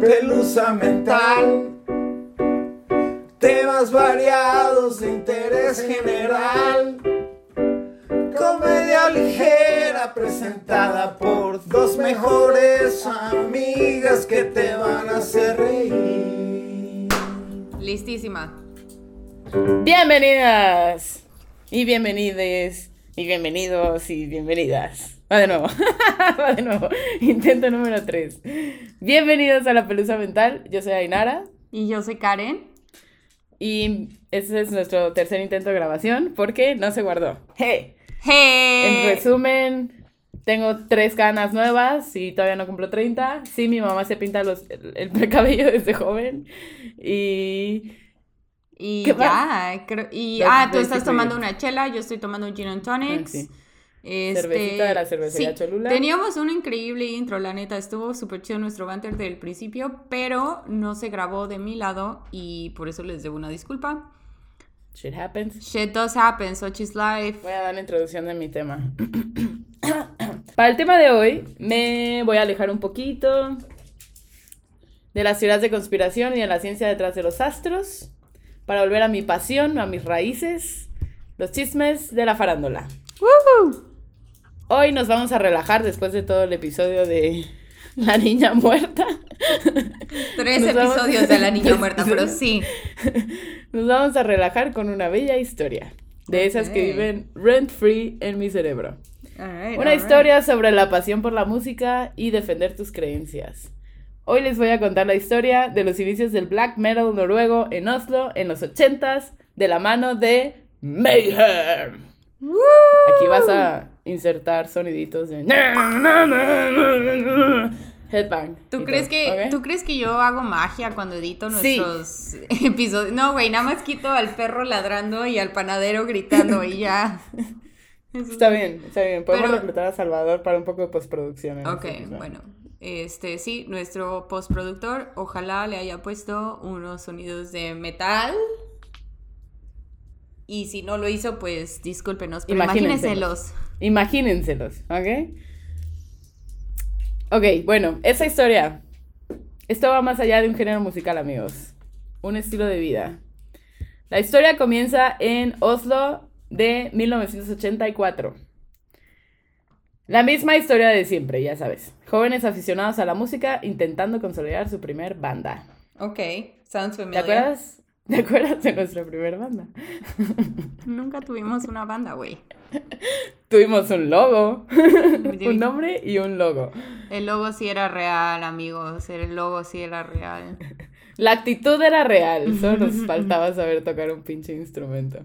pelusa mental. Temas variados de interés general. Comedia ligera presentada por dos mejores amigas que te van a hacer reír. Listísima. Bienvenidas y bienvenides y bienvenidos y bienvenidas. Va de nuevo, va de nuevo. Intento número 3. Bienvenidos a la Pelusa Mental. Yo soy Ainara Y yo soy Karen. y este es nuestro tercer intento de grabación porque no se guardó. ¡Hey! En ¡Hey! resumen, tengo tres canas nuevas y todavía no cumplo 30. Sí, mi mamá se pinta los, el, el cabello desde joven y... Y ¿Qué ya, creo- y ah, tú estás tomando una chela, yo estoy tomando un gin and tonics. Ah, sí. Este, Cervecita de la cervecería Cholula. Teníamos un increíble intro, la neta, estuvo súper chido nuestro banter del principio, pero no se grabó de mi lado y por eso les debo una disculpa. Shit happens. Shit does happen, such is life. Voy a dar la introducción de mi tema. Para el tema de hoy, me voy a alejar un poquito de las teorías de conspiración y de la ciencia detrás de los astros para volver a mi pasión, a mis raíces, los chismes de la farándula. ¡Woohoo! Hoy nos vamos a relajar después de todo el episodio de La Niña Muerta. Tres Nos episodios de la niña muerta, pero sí. Nos vamos a relajar con una bella historia. De esas que viven rent free en mi cerebro. Una historia sobre la pasión por la música y defender tus creencias. Hoy les voy a contar la historia de los inicios del black metal noruego en Oslo en los 80s de la mano de Mayhem. Aquí vas a insertar soniditos de headbang. ¿Tú crees, todo, que. ¿Tú crees que yo hago magia cuando edito Sí. nuestros episodios? No, güey, nada más quito al perro ladrando y al panadero gritando y ya. Está bien, está bien. Podemos Pero- reclutar a Salvador para un poco de postproducción. Ok, este bueno. Este, sí, nuestro postproductor, ojalá le haya puesto unos sonidos de metal. Y si no lo hizo, pues discúlpenos, pero Imagínenselos. Imagínenselos. ¿ok? Ok, bueno, esa historia. Esto va más allá de un género musical, amigos. Un estilo de vida. La historia comienza en Oslo de 1984. La misma historia de siempre, ya sabes. Jóvenes aficionados a la música intentando consolidar su primer banda. Ok, sounds ¿Te familiar. acuerdas? ¿Te acuerdas de nuestra primera banda? Nunca tuvimos una banda, güey. Tuvimos un logo, un nombre y un logo. El logo sí era real, amigos. El logo sí era real. La actitud era real, solo nos faltaba saber tocar un pinche instrumento.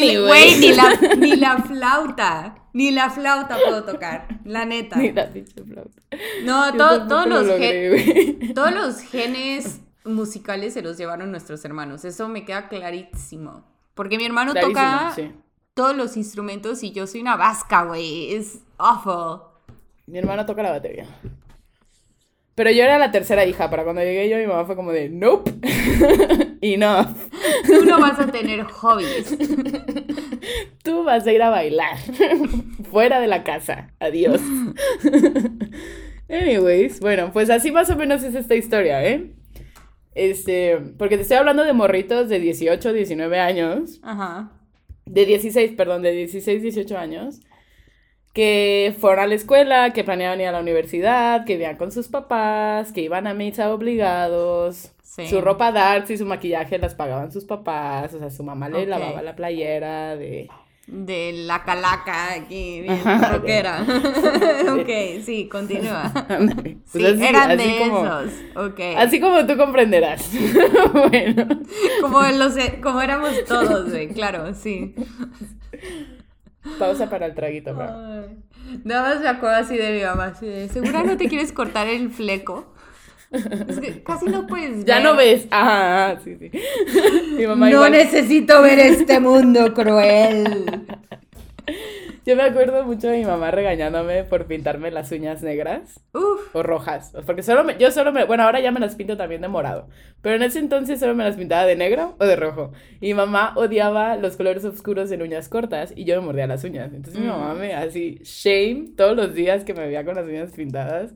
Ni- Güey, ni la, ni la flauta. Ni la flauta puedo tocar. La neta. Ni la pinche flauta. No, to- todos, lo los logré, todos los genes musicales se los llevaron nuestros hermanos. Eso me queda clarísimo. Porque mi hermano toca Clarísimo, sí. todos los instrumentos y yo soy una vasca, güey. Es awful. Mi hermana toca la batería. Pero yo era la tercera hija. Para cuando llegué yo, mi mamá fue como de, nope, enough. Tú no vas a tener hobbies. Tú vas a ir a bailar. Fuera de la casa. Adiós. Anyways, bueno, pues así más o menos es esta historia, ¿eh? Este, porque te estoy hablando de morritos de 18, 19 años. Ajá. de 16, perdón, de 16, 18 años, que fueron a la escuela, que planeaban ir a la universidad, que vivían con sus papás, que iban a misa obligados. Sí. Su ropa darts y su maquillaje las pagaban sus papás, o sea, su mamá le lavaba la playera de... De la calaca aquí, bien rockera. ok, sí, continúa. Ándale. Sí, Pues así- eran así de como- esos. Ok. Así como tú comprenderás. bueno. Como, los, como éramos todos, güey, claro, sí. Pausa para el traguito, bro. Nada más me acuerdo así de mi mamá, así de, ¿segura no te quieres cortar el fleco? Es que casi no puedes Ya ver. no ves. Ajá, sí, sí. Mi mamá No igual. necesito ver este mundo cruel. Yo me acuerdo mucho de mi mamá regañándome por pintarme las uñas negras Uf, o rojas. Porque solo me- yo solo me, bueno, ahora ya me las pinto también de morado. Pero en ese entonces solo me las pintaba de negro o de rojo. Y mi mamá odiaba los colores oscuros en uñas cortas y yo me mordía las uñas. Entonces mi Mm. mamá me así, shame, todos los días que me veía con las uñas pintadas.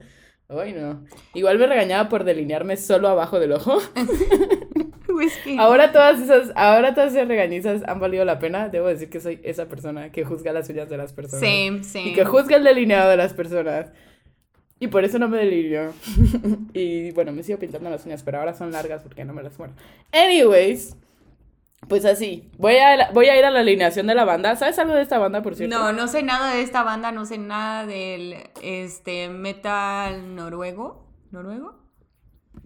Ay, no. Igual me regañaba por delinearme solo abajo del ojo. Ahora todas esas, ahora todas esas regañizas han valido la pena. Debo decir que soy esa persona que juzga las uñas de las personas. Same, same. Y que juzga el delineado de las personas. Y por eso no me delineo. y bueno, me sigo pintando las uñas, pero ahora son largas porque no me las muero. Anyways, pues así. Voy a, voy a ir a la alineación de la banda. ¿Sabes algo de esta banda, por cierto? No, no sé nada de esta banda, no sé nada del este metal noruego. ¿Noruego?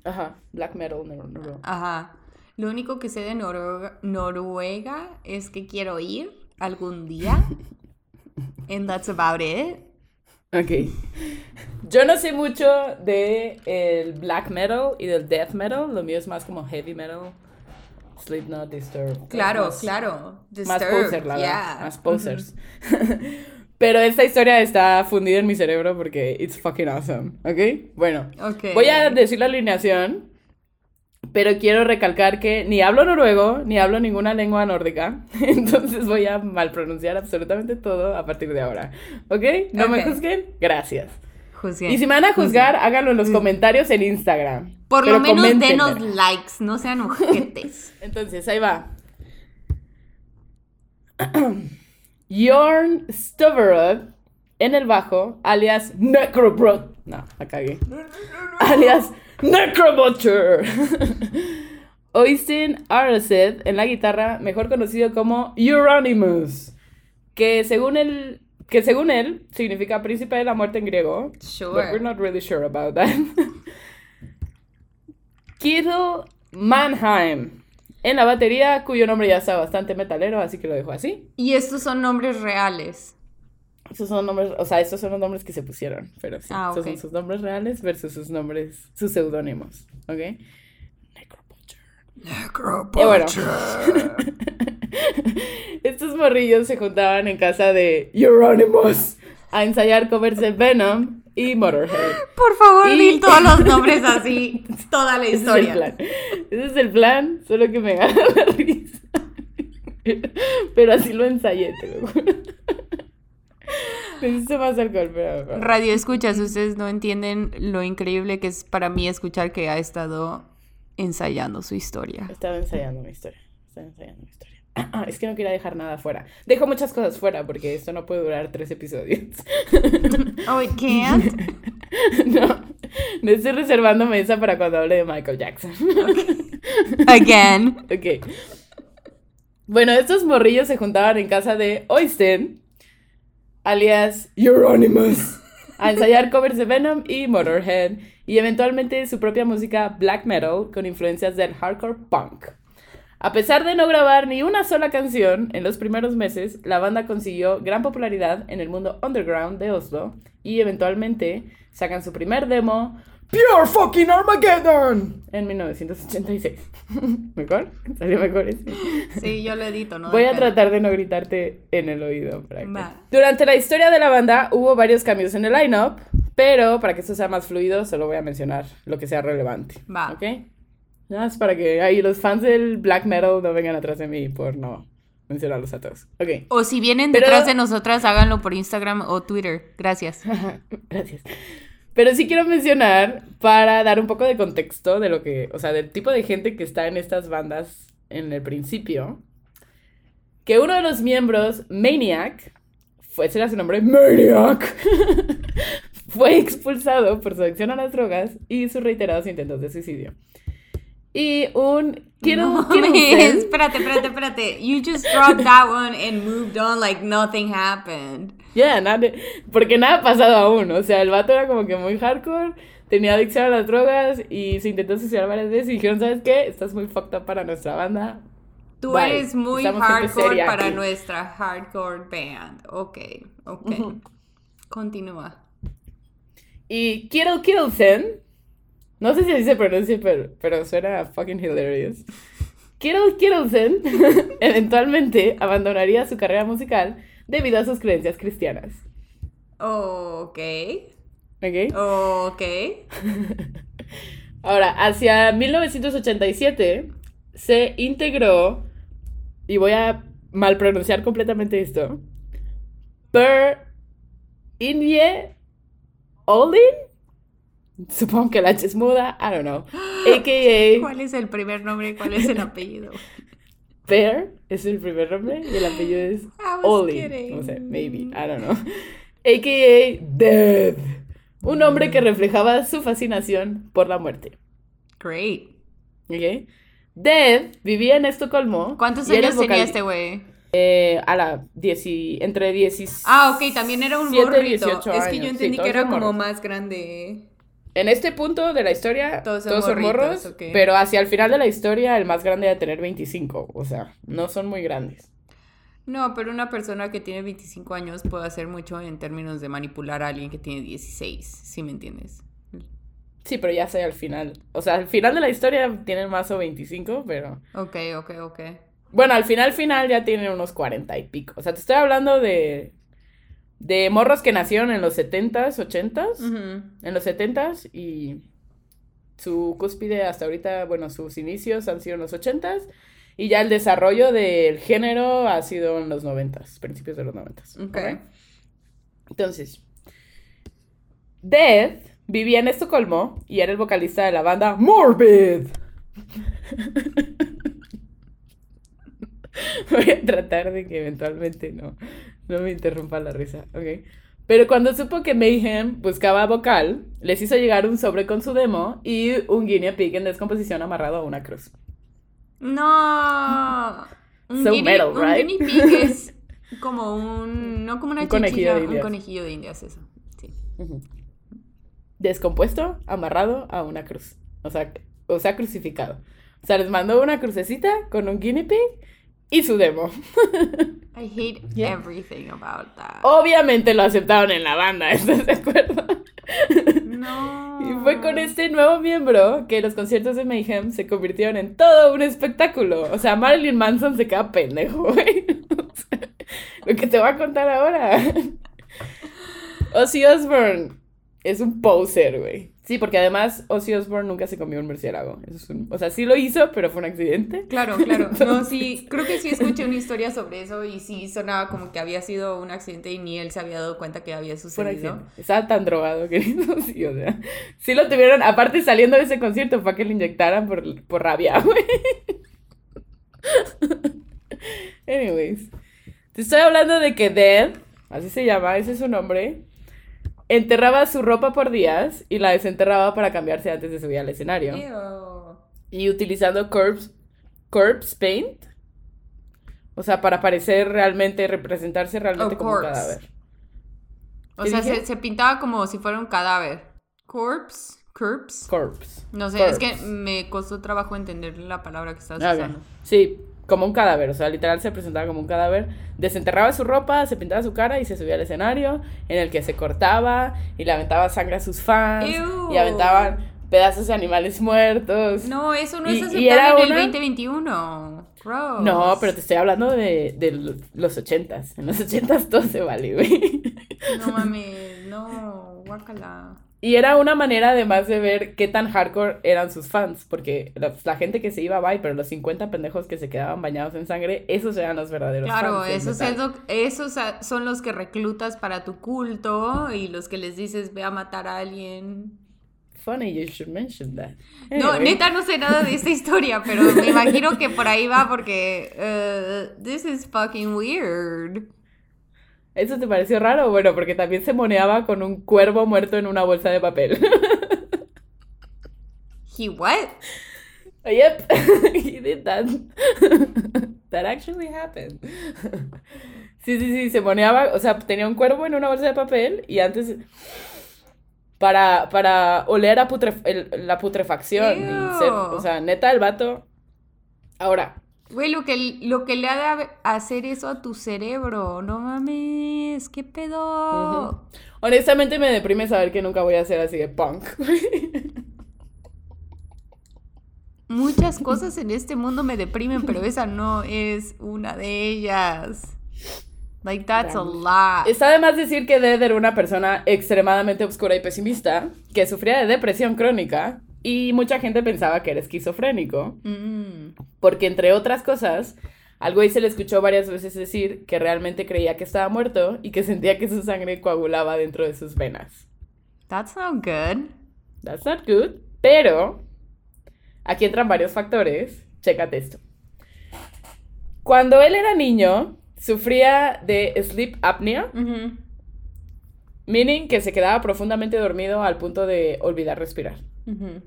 Ajá, black metal. No, no, no. Ajá. Lo único que sé de Noruega, Noruega es que quiero ir algún día. And that's about it. Ok. Yo no sé mucho de el black metal y del death metal. Lo mío es más como heavy metal. Slipknot, Disturbed. Claro, Más- claro. Más Disturbed, poser, la yeah. verdad. Más posers. Pero esta historia está fundida en mi cerebro porque it's fucking awesome. ¿Ok? Bueno. Ok. Voy a decir la alineación. Pero quiero recalcar que ni hablo noruego, ni hablo ninguna lengua nórdica. Entonces voy a mal pronunciar absolutamente todo a partir de ahora. ¿Ok? No me Ok. juzguen. Gracias. Juzguen. Y si me van a juzgar, háganlo en los comentarios en Instagram. Por Pero lo menos denos likes, no sean ojetes. Entonces, ahí va. Jorn Stoverud en el bajo, alias Necrobrot. No, la cagué. Alias Necrobutcher. Oystein Araced en la guitarra, mejor conocido como Euronymous. Que según él, que según él significa príncipe de la muerte en griego. But we're Sure. not really sure about that. Kirill Mannheim en la batería, cuyo nombre ya está bastante metalero, así que lo dejo así. Y estos son nombres reales. Esos son nombres, o sea, estos son los nombres que se pusieron, pero sí, Ah, estos son sus nombres reales versus sus nombres, sus seudónimos, ¿ok? Y bueno, estos morrillos se juntaban en casa de Euronymous a ensayar covers de Venom y Motorhead. Por favor, Y- di todos los nombres así, toda la Ese es el historia. plan. Ese es el plan, solo que me gana la risa. Pero así lo ensayé, te lo juro. Necesito más alcohol, pero- Radio escuchas, ustedes no entienden lo increíble que es para mí escuchar que ha estado ensayando su historia. Estaba ensayando mi historia. Estaba ensayando mi historia. Es que no quería dejar nada fuera. Dejo muchas cosas fuera porque esto no puede durar tres episodios. Oh, it can't. no, me estoy reservando mesa para cuando hable de Michael Jackson. Again. Ok. Bueno, estos morrillos se juntaban en casa de Oysten, alias Euronymous, a ensayar covers de Venom y Motorhead, y eventualmente su propia música black metal con influencias del hardcore punk. A pesar de no grabar ni una sola canción en los primeros meses, la banda consiguió gran popularidad en el mundo underground de Oslo y eventualmente sacan su primer demo, Pure Fucking Armageddon, en 1986. ¿Mejor? ¿Salió mejor ese? Sí, yo lo edito, ¿no? Voy a tratar de no gritarte en el oído. Durante la historia de la banda hubo varios cambios en el lineup, pero para que esto sea más fluido, solo voy a mencionar lo que sea relevante. Va. ¿Ok? Nada más para que ahí los fans del black metal no vengan atrás de mí por no mencionarlos a todos. Ok. O si vienen Pero- detrás de nosotras, háganlo por Instagram o Twitter. Gracias. Gracias. Pero sí quiero mencionar, para dar un poco de contexto de lo que, o sea, del tipo de gente que está en estas bandas en el principio, que uno de los miembros, Maniac, fue, ese era su nombre, Maniac, fue expulsado por su adicción a las drogas y sus reiterados intentos de suicidio. Y un Kittle No, espérate, espérate, espérate. You just dropped that one and moved on like nothing happened. Ya, nada, porque nada ha pasado aún. O sea, el vato era como que muy hardcore, tenía adicción a las drogas y se intentó suicidar varias veces y dijeron, ¿sabes qué? Estás muy fucked up para nuestra banda. Tú Bye. eres muy Estamos hardcore para aquí. nuestra hardcore band. Ok, ok. Continúa. Y Kittle Kittleson, no sé si así se pronuncia, pero, pero suena fucking hilarious. Kittle Kittleson eventualmente abandonaría su carrera musical debido a sus creencias cristianas. Ok, ¿Ok? ok. Ahora, hacia 1987 se integró, y voy a mal pronunciar completamente esto, Per Inye Olin, Supongo que la H es muda, I don't know. AKA ¿Cuál es el primer nombre y cuál es el apellido? Bear es el primer nombre y el apellido es I was Oli. No sé, maybe, I don't know. AKA Death. Un hombre que reflejaba su fascinación por la muerte. Great. ¿Ok? Death vivía en Estocolmo. ¿Cuántos años tenía este güey? Eh, a la 10 y- entre 10 y... Ah, ok, también era un Siete, morrito. 18 es que yo entendí Sí, que era como morros. más grande. En este punto de la historia, Todos todos son morritos, morros, pero hacia el final de la historia, el más grande de tener 25. O sea, no son muy grandes. No, pero una persona que tiene 25 años puede hacer mucho en términos de manipular a alguien que tiene 16, si me entiendes. Sí, pero ya sé al final. O sea, al final de la historia tienen más o 25, pero... Ok, ok, ok. Bueno, al final, final ya tienen unos 40 y pico. O sea, te estoy hablando de... De morros que nacieron en los 70s, 80s. Ujú. En los 70s y... Su cúspide hasta ahorita, bueno, sus inicios han sido en los 80s. Y ya el desarrollo del género ha sido en los 90s, principios de los 90s. Ok. ¿ok? Entonces, Death vivía en Estocolmo y era el vocalista de la banda Morbid. Voy a tratar de que eventualmente no, no me interrumpa la risa, ¿ok? Pero cuando supo que Mayhem buscaba vocal, les hizo llegar un sobre con su demo y un guinea pig en descomposición amarrado a una cruz. No. Un, So guinea, metal, un right? guinea pig es como un. No como una Un conejillo de un indias. conejillo de indias, eso. Sí. Descompuesto, amarrado a una cruz. O sea, o sea, crucificado. O sea, les mandó una crucecita con un guinea pig y su demo. I hate Yeah. everything about that. Obviamente lo aceptaron en la banda, ¿estás de acuerdo? No. Y fue con este nuevo miembro que los conciertos de Mayhem se convirtieron en todo un espectáculo. O sea, Marilyn Manson se queda pendejo, güey. O sea, lo que te voy a contar ahora. Ozzy Osbourne es un poser, güey. Sí, porque además Ozzy Osbourne nunca se comió un murciélago. Eso es un- O sea, sí lo hizo, pero fue un accidente. Claro, claro. No, sí, creo que sí escuché una historia sobre eso y sí sonaba como que había sido un accidente y ni él se había dado cuenta que había sucedido. Estaba tan drogado, querido. Sí, o sea. Sí lo tuvieron. Aparte, saliendo de ese concierto, fue a que le inyectaran por, por rabia, güey. Anyways. Te estoy hablando de que Dead, así se llama, ese es su nombre, enterraba su ropa por días y la desenterraba para cambiarse antes de subir al escenario. Ew. Y utilizando corpse, corpse paint. O sea, para parecer realmente, representarse realmente Oh, como un cadáver. O ¿Qué sea, se, se pintaba como si fuera un cadáver. Corpse, corpse. Corpse. No sé, es que me costó trabajo entender la palabra que estabas Ah, usando. Sí, como un cadáver, o sea, literal se presentaba como un cadáver. Desenterraba su ropa, se pintaba su cara y se subía al escenario en el que se cortaba y le aventaba sangre a sus fans Ew. y aventaban pedazos de animales muertos. No, eso no Y- es aceptable en el una- 2021. Gross. No, pero te estoy hablando de, de los ochentas. En los ochentas todo se vale, güey. No mames, no, guácala. Y era una manera además de ver qué tan hardcore eran sus fans, porque la, la gente que se iba, bye, pero los 50 pendejos que se quedaban bañados en sangre, esos eran los verdaderos Claro, fans. del esos, esos son los que reclutas para tu culto y los que les dices ve a matar a alguien. Funny you should mention that. No, neta no sé nada de esta historia, pero me imagino que por ahí va porque uh, this is fucking weird. ¿Eso te pareció raro? Bueno, porque también se moneaba con un cuervo muerto en una bolsa de papel. He what? yep, he did that. that actually happened. sí, sí, sí, se moneaba, o sea, tenía un cuervo en una bolsa de papel y antes... Para, para oler a putref- el- la putrefacción y ser, Ew. o sea, neta el vato. Ahora, Güey, lo que, lo que le ha de hacer eso a tu cerebro, no mames, qué pedo. Honestamente me deprime saber que nunca voy a ser así de punk. Muchas cosas en este mundo me deprimen, pero esa no es una de ellas. Like, that's a lot. Está de más decir que Dead era una persona extremadamente oscura y pesimista, que sufría de depresión crónica, y mucha gente pensaba que era esquizofrénico, Mm. porque entre otras cosas, al güey se le escuchó varias veces decir que realmente creía que estaba muerto y que sentía que su sangre coagulaba dentro de sus venas. That's not good. That's not good. Pero aquí entran varios factores. Chécate esto. Cuando él era niño, sufría de sleep apnea, Ujú. meaning que se quedaba profundamente dormido al punto de olvidar respirar, Ujú.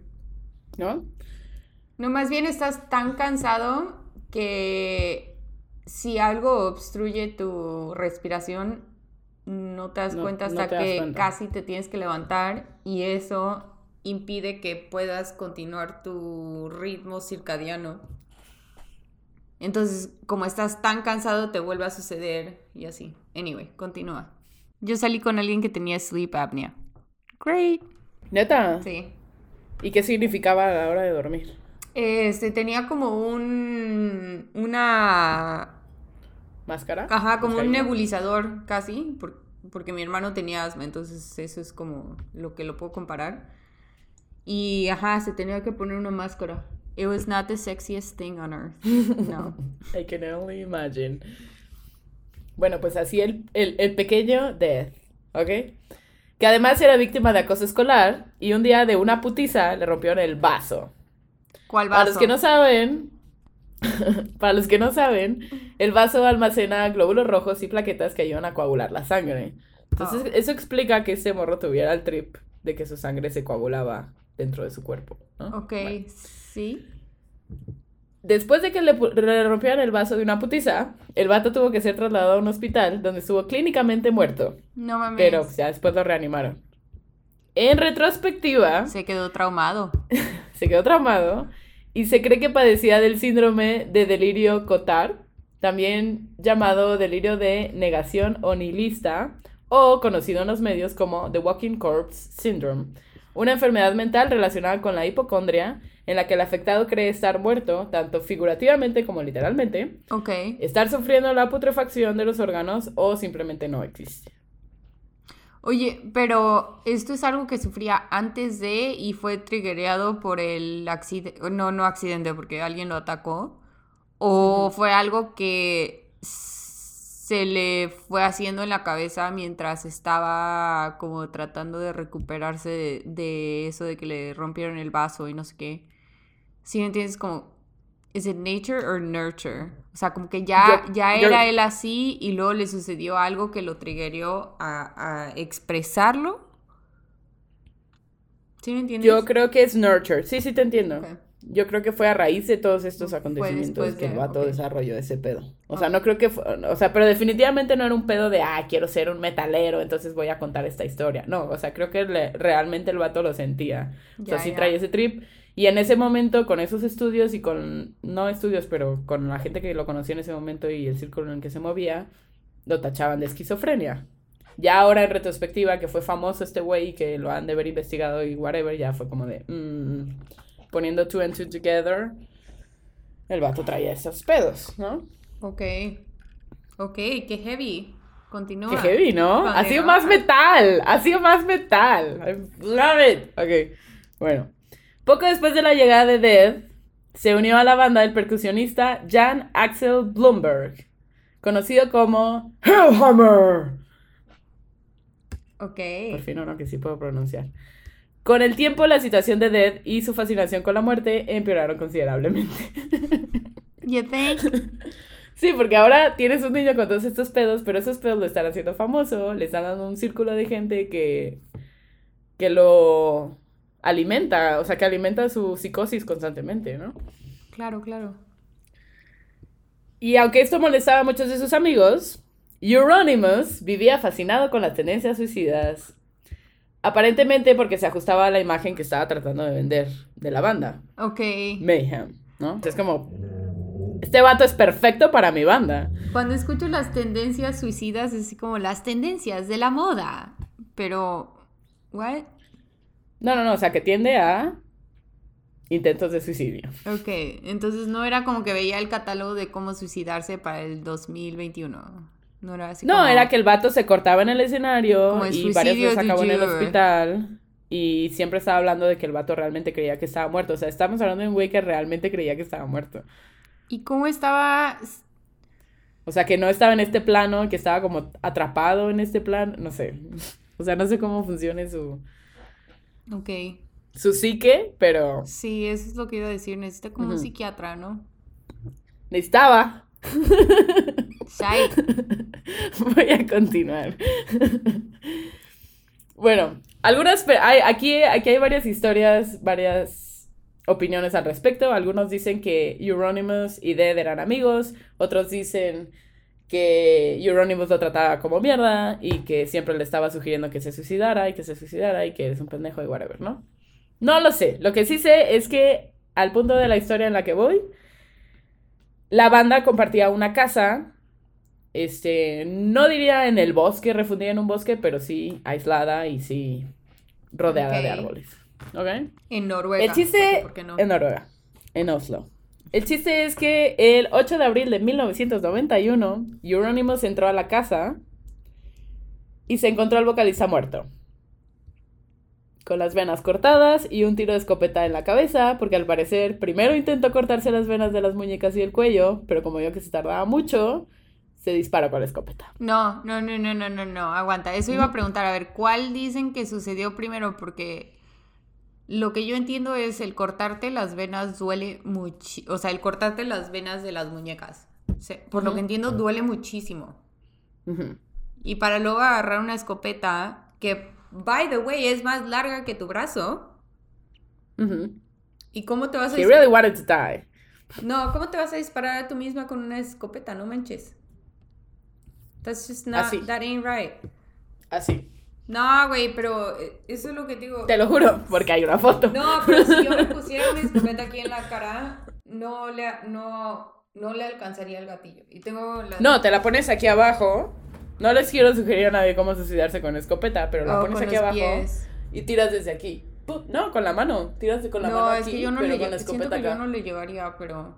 ¿No? No, más bien estás tan cansado que si algo obstruye tu respiración, no te das No- cuenta hasta das que cuenta. casi te tienes que levantar y eso impide que puedas continuar tu ritmo circadiano. Entonces, como estás tan cansado, te vuelve a suceder y así. Anyway, continúa. Yo salí con alguien que tenía sleep apnea. Great. Neta. Sí. ¿Y qué significaba a la hora de dormir? Este, tenía como un... una... ¿Máscara? Ajá, como un nebulizador casi, por- porque mi hermano tenía asma, entonces eso es como lo que lo puedo comparar. Y ajá, se tenía que poner una máscara. It was not the sexiest thing on earth. No. I can only imagine. Bueno, pues así el, el, el pequeño Death, ¿ok? Que además era víctima de acoso escolar y un día de una putiza le rompieron el vaso. ¿Cuál Para vaso? los que no saben, para los que no saben, el vaso almacena glóbulos rojos y plaquetas que ayudan a coagular la sangre. Entonces, Oh. eso explica que este morro tuviera el trip de que su sangre se coagulaba dentro de su cuerpo, ¿no? Ok, Bueno. sí. Después de que le, le rompieran el vaso de una putiza, el vato tuvo que ser trasladado a un hospital donde estuvo clínicamente muerto, No mames. pero ya después lo reanimaron. En retrospectiva, Se quedó traumado. se quedó traumado y se cree que padecía del síndrome de delirio Cotard, también llamado delirio de negación o nihilista, o conocido en los medios como The Walking Corpse Syndrome, una enfermedad mental relacionada con la hipocondria en la que el afectado cree estar muerto, tanto figurativamente como literalmente, Ok. estar sufriendo la putrefacción de los órganos o simplemente no existe. Oye, pero esto es algo que sufría antes de y fue triggereado por el accidente, no, no accidente, porque alguien lo atacó, o fue algo que se le fue haciendo en la cabeza mientras estaba como tratando de recuperarse de, de eso de que le rompieron el vaso y no sé qué. ¿Sí me entiendes? Como, ¿is it nature or nurture? O sea, como que ya, Yo- ya yo- era él así y luego le sucedió algo que lo triggerió a, a expresarlo. ¿Sí me entiendes? Yo creo que es nurture. Sí, sí te entiendo. Yo creo que fue a raíz de todos estos acontecimientos que el vato ok. desarrolló ese pedo. O sea, no creo que fue, o sea, pero definitivamente no era un pedo de, ah, quiero ser un metalero, entonces voy a contar esta historia. No, o sea, creo que le- realmente el vato lo sentía. O sea, Ya, sí ya. traía ese trip. Y en ese momento, con esos estudios y con, no estudios, pero con la gente que lo conocía en ese momento y el círculo en el que se movía, lo tachaban de esquizofrenia. Ya ahora en retrospectiva, que fue famoso este güey y que lo han de haber investigado y whatever, ya fue como de, mm, poniendo two and two together, el vato traía esos pedos, ¿no? Ok. Ok, qué heavy. Continúa. Qué heavy, ¿no? Ha sido más metal, ha sido más metal. I love it. Ok, bueno. Poco después de la llegada de Dead, se unió a la banda el percusionista Jan Axel Bloomberg, conocido como Hellhammer. Ok. Por fin uno que sí puedo pronunciar. Con el tiempo, la situación de Dead y su fascinación con la muerte empeoraron considerablemente. You think? Sí, porque ahora tienes un niño con todos estos pedos, pero esos pedos lo están haciendo famoso, le están dando un círculo de gente que, que lo alimenta, o sea, que alimenta su psicosis constantemente, ¿no? Claro, claro. Y aunque esto molestaba a muchos de sus amigos, Euronymous vivía fascinado con las tendencias suicidas. Aparentemente porque se ajustaba a la imagen que estaba tratando de vender de la banda, Ok. Mayhem, ¿no? Entonces como, este vato es perfecto para mi banda. Cuando escucho las tendencias suicidas, es como las tendencias de la moda. Pero, ¿what? No, no, no, o sea, que tiende a intentos de suicidio. Ok, entonces no era como que veía el catálogo de cómo suicidarse para el 2021. No era así No, como- era que el vato se cortaba en el escenario el y varias veces acabó en el hospital y siempre estaba hablando de que el vato realmente creía que estaba muerto. O sea, estamos hablando de un güey que realmente creía que estaba muerto. ¿Y cómo estaba? O sea, que no estaba en este plano, que estaba como atrapado en este plano, no sé. O sea, no sé cómo funciona su... Ok. su psique, pero Sí, eso es lo que iba a decir. Necesita como un psiquiatra, ¿no? necesitaba. Shai. Voy a continuar. bueno, algunas. Hay, aquí, aquí hay varias historias, varias opiniones al respecto. Algunos dicen que Euronymous y Dead eran amigos. Otros dicen que Euronymous lo trataba como mierda y que siempre le estaba sugiriendo que se suicidara y que se suicidara y que eres un pendejo y whatever, ¿no? No lo sé. Lo que sí sé es que al punto de la historia en la que voy, la banda compartía una casa este, no diría en el bosque, refundida en un bosque, pero sí aislada y sí rodeada de Ok. árboles. ¿Ok? En Noruega. El chiste ¿Por qué no? en Noruega, en Oslo. El chiste es que el 8 de abril de 1991, Euronymous entró a la casa y se encontró al vocalista muerto. Con las venas cortadas y un tiro de escopeta en la cabeza, porque al parecer primero intentó cortarse las venas de las muñecas y el cuello, pero como vio que se tardaba mucho, se disparó con la escopeta. No, no, no, no, no, no, no. Aguanta. Eso iba a preguntar. A ver, ¿cuál dicen que sucedió primero? Porque lo que yo entiendo es el cortarte las venas duele mucho. O sea, el cortarte las venas de las muñecas. Por lo que entiendo, duele muchísimo. Y para luego agarrar una escopeta que, by the way, es más larga que tu brazo. Ujú. ¿Y cómo te vas a He really wanted to die. No, ¿cómo te vas a disparar a tú misma con una escopeta? No manches. That's just not, Así. that ain't right. Así. No, güey, pero eh, eso es lo que digo. Te lo juro, porque hay una foto. No, pero si yo me pusiera una escopeta aquí en la cara, no le, no, no le alcanzaría el gatillo. Y tengo la... No, te la pones aquí abajo. No les quiero sugerir a nadie cómo suicidarse con escopeta, pero la Oh, pones aquí abajo pies. y tiras desde aquí. No, con la mano. Tiras con la No, mano es aquí, que yo no le siento que yo acá. no le llegaría, pero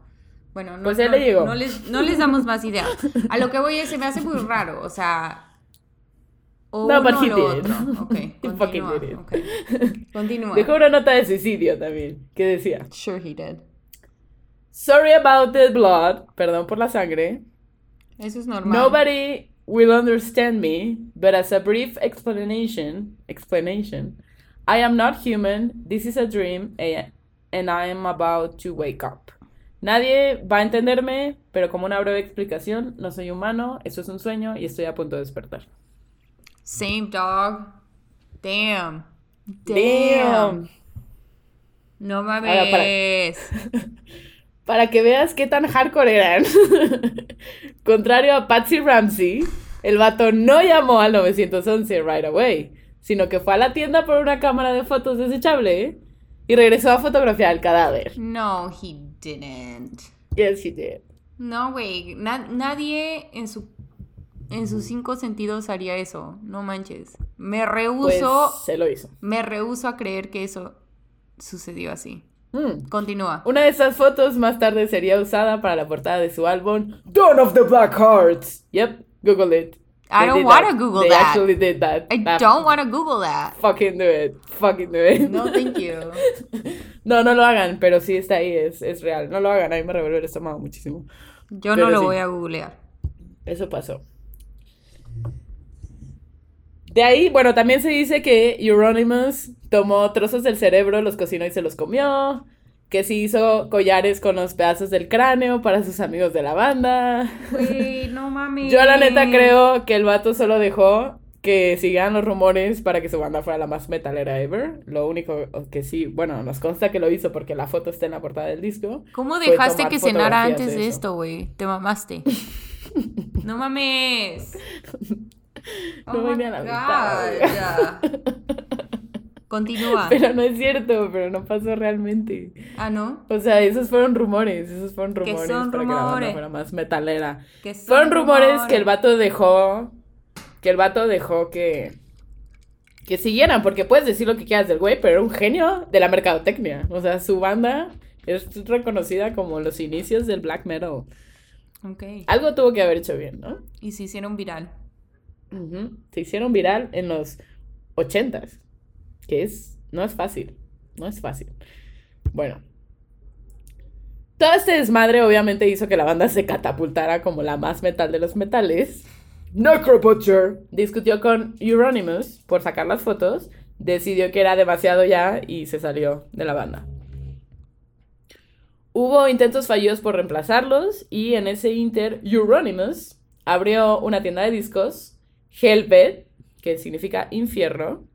bueno, no, Pues no- le llegó. No les, no les damos más ideas. A lo que voy es, se me hace muy raro, o sea... O No, uno but o he lo did it. otro. Ok, He fucking continúa. did it. ok. Continúa. Dejó una nota de suicidio también, que decía, Sure he did. Sorry about the blood, perdón por la sangre. Eso es normal. Nobody will understand me, but as a brief explanation, explanation, I am not human, this is a dream, and I am about to wake up. Nadie va a entenderme, pero como una breve explicación, no soy humano, esto es un sueño y estoy a punto de despertar. Same dog. Damn. Damn. Damn. No Ahora, mames. Para que veas qué tan hardcore eran. Contrario a Patsy Ramsey, el vato no llamó al 911 right away, sino que fue a la tienda por una cámara de fotos desechable y regresó a fotografiar el cadáver. No, he didn't. Yes, he did. No, güey. na- nadie en su en sus cinco sentidos haría eso. No manches. Me Pues rehuso. se lo hizo. Me rehuso a creer que eso sucedió así. Mm. Continúa. Una de esas fotos más tarde sería usada para la portada de su álbum Dawn of the Black Hearts. Yep, Google it. I They don't wanna that. Google They that. actually did that. I Ah, don't want to Google that. Fucking do it. Fucking do it. No, thank you. No, no lo hagan, pero sí está ahí, es, es real. No lo hagan, a mí me revuelve el estómago muchísimo. Yo Pero no lo sí. voy a googlear. Eso pasó. De ahí, bueno, también se dice que Euronymous tomó trozos del cerebro, los cocinó y se los comió. Que sí hizo collares con los pedazos del cráneo para sus amigos de la banda. Güey, no mames. Yo la neta creo que el vato solo dejó que sigan los rumores para que su banda fuera la más metalera ever. Lo único que sí, bueno, nos consta que lo hizo porque la foto está en la portada del disco. ¿Cómo dejaste que cenara antes de esto, güey? Te mamaste. no mames. No Oh venía a la mitad. Continúa. Pero no es cierto, pero no pasó realmente. Ah, ¿no? O sea, esos fueron rumores, esos fueron Que rumores son para que la banda rumores. fuera más metalera. Que son Fueron rumores que el vato dejó, que el vato dejó que, que siguieran, porque puedes decir lo que quieras del güey, pero era un genio de la mercadotecnia. O sea, su banda es reconocida como los inicios del black metal. Ok. Algo tuvo que haber hecho bien, ¿no? Y se hicieron viral. Se hicieron viral en los ochentas, que es, no es fácil, no es fácil. Bueno. Todo este desmadre obviamente hizo que la banda se catapultara como la más metal de los metales. Necrobutcher discutió con Euronymous por sacar las fotos. decidió que era demasiado ya y se salió de la banda. Hubo intentos fallidos por reemplazarlos y en ese inter Euronymous abrió una tienda de discos, Hellbed, que significa infierno,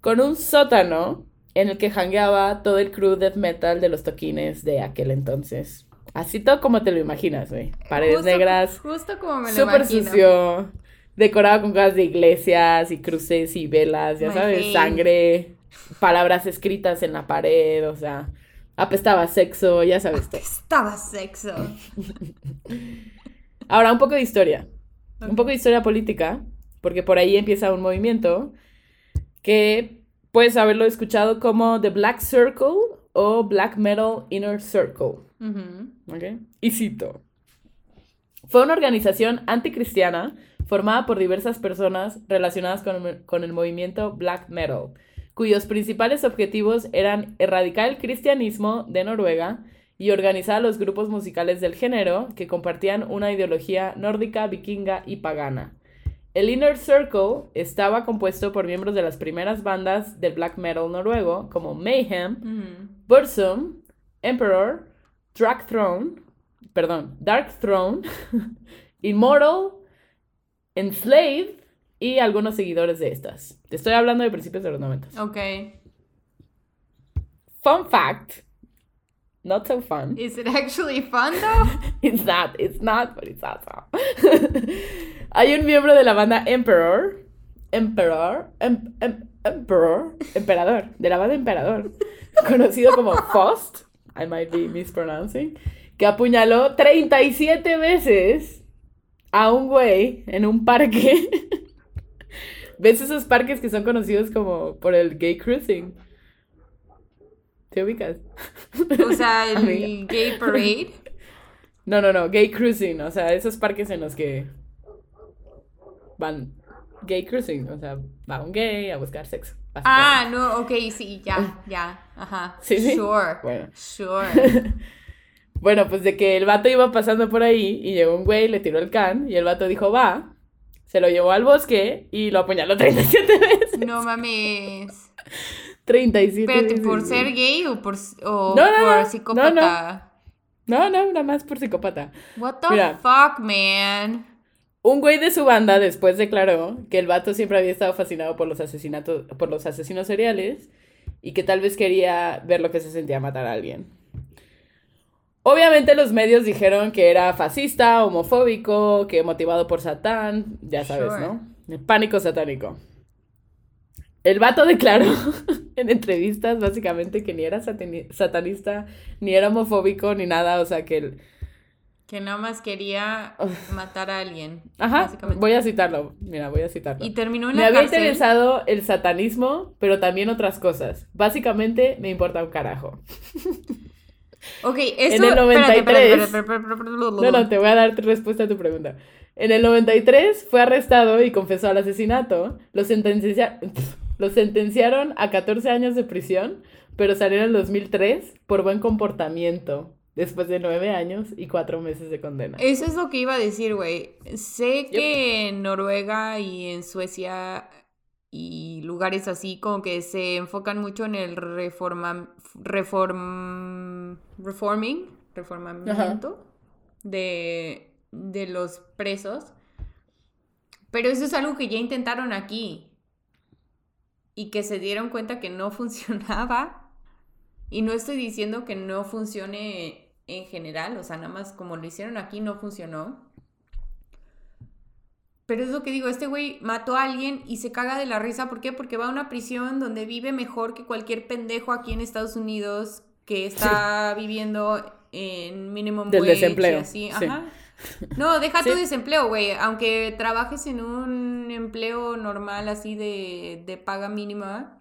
con un sótano en el que hangueaba todo el crew death metal de los toquines de aquel entonces. Así todo como te lo imaginas, güey. Paredes Justo- negras, Justo como me lo súper imagino. sucio, decorado con cosas de iglesias y cruces y velas, ya My sabes, sangre, palabras escritas en la pared, o sea, apestaba sexo, ya sabes todo. Estaba sexo. Ahora, un poco de historia. Un poco de historia política, porque por ahí empieza un movimiento que puedes haberlo escuchado como The Black Circle o Black Metal Inner Circle. Y cito. Fue una organización anticristiana formada por diversas personas relacionadas con el, con el movimiento black metal, cuyos principales objetivos eran erradicar el cristianismo de Noruega y organizar los grupos musicales del género que compartían una ideología nórdica, vikinga y pagana. El Inner Circle estaba compuesto por miembros de las primeras bandas del black metal noruego como Mayhem, Ujú. Bursum, Emperor, Dark Throne, perdón, Dark Throne, Immortal, Enslaved y algunos seguidores de estas. Te estoy hablando de principios de los 90. Ok. Fun fact, not so fun. Is it actually fun though? It's not, it's not, but it's awesome. Hay un miembro de la banda Emperor, Emperor, em- em- Emperor, Emperador, de la banda Emperador, conocido como Faust, I might be mispronouncing, que apuñaló 37 veces a un güey en un parque. ¿Ves esos parques que son conocidos como por el gay cruising? ¿Te ubicas? O sea, el Amiga. gay parade. No, no, no, gay cruising, o sea, esos parques en los que van gay cruising, o sea, va un gay a buscar sexo. Ah, no, ok, sí, ya, ya. Ajá. Sí, sí. Sure. Bueno. Sure. Bueno, pues de que el vato iba pasando por ahí y llegó un güey, le tiró el can y el vato dijo, va, se lo llevó al bosque y lo apuñaló 37 veces. No mames. 37 Espérate. ¿por ser gay o por, o No, no, por no, psicópata? No, no, nada más por psicópata. What the Mira. fuck, man? Un güey de su banda después declaró que el vato siempre había estado fascinado por los asesinatos, por los asesinos seriales y que tal vez quería ver lo que se sentía matar a alguien. Obviamente los medios dijeron que era fascista, homofóbico, que motivado por Satán, ya sabes, Sure. ¿no? El pánico satánico. El vato declaró en entrevistas básicamente que ni era satani- satanista, ni era homofóbico, ni nada, o sea que el, Que nada más quería matar a alguien. Ajá, voy a citarlo. Mira, voy a citarlo. Y terminó en Me la había cárcel. interesado el satanismo, pero también otras cosas. Básicamente me importa un carajo. Ok, eso... En el 93. espérate, espérate, espérate, No, no, te voy a dar tu respuesta a tu pregunta. En el 93 fue arrestado y confesó al asesinato. Lo, sentencia- lo sentenciaron a 14 años de prisión, pero salió en el 2003 por buen comportamiento, después de 9 años y 4 meses de condena. Eso es lo que iba a decir, güey. Sé que en Noruega y en Suecia y lugares así como que se enfocan mucho en el reforma, reform, reforming, reformamiento de, de los presos. Pero eso es algo que ya intentaron aquí y que se dieron cuenta que no funcionaba. Y no estoy diciendo que no funcione en general, o sea, nada más como lo hicieron aquí no funcionó. Pero es lo que digo, este güey mató a alguien y se caga de la risa. ¿Por qué? Porque va a una prisión donde vive mejor que cualquier pendejo aquí en Estados Unidos que está viviendo en minimum Del wage y desempleo, así. sí. Ajá. No, deja tu desempleo, güey. Aunque trabajes en un empleo normal así de, de paga mínima,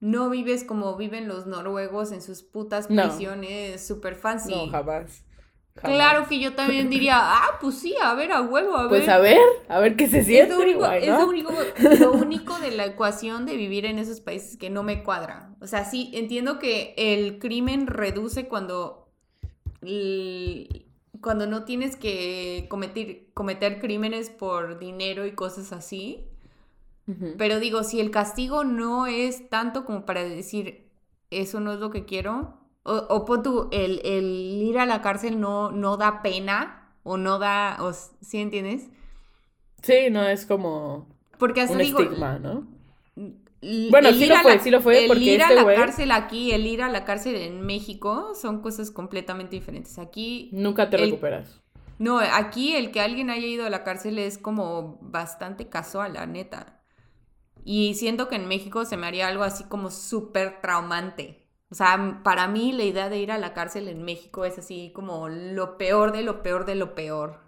no vives como viven los noruegos en sus putas No. prisiones super fancy. No, jamás. Jamás. Claro que yo también diría, ah, pues sí, a ver, a huevo, a ver. Pues a ver, a ver qué se Es siente. lo, único, es lo único, lo único de la ecuación de vivir en esos países que no me cuadra. O sea, sí, entiendo que el crimen reduce cuando, cuando no tienes que cometer, cometer crímenes por dinero y cosas así. Pero digo, si el castigo no es tanto como para decir, eso no es lo que quiero, o, o pon tú, el, el ir a la cárcel no, no da pena, o no da, o, ¿sí entiendes? Sí, no es como Porque hasta un digo, estigma, ¿no? Bueno, el sí ir lo a fue, la- sí lo fue, El ir a este la güey- cárcel aquí, el ir a la cárcel en México, son cosas completamente diferentes. Aquí Nunca te El- recuperas. No, aquí el que alguien haya ido a la cárcel es como bastante casual, la neta. Y siento que en México se me haría algo así como súper traumante. O sea, para mí la idea de ir a la cárcel en México es así como lo peor de lo peor de lo peor.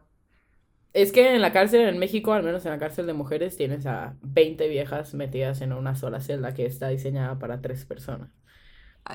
Es que en la cárcel en México, al menos en la cárcel de mujeres, tienes a 20 viejas metidas en una sola celda que está diseñada para tres personas.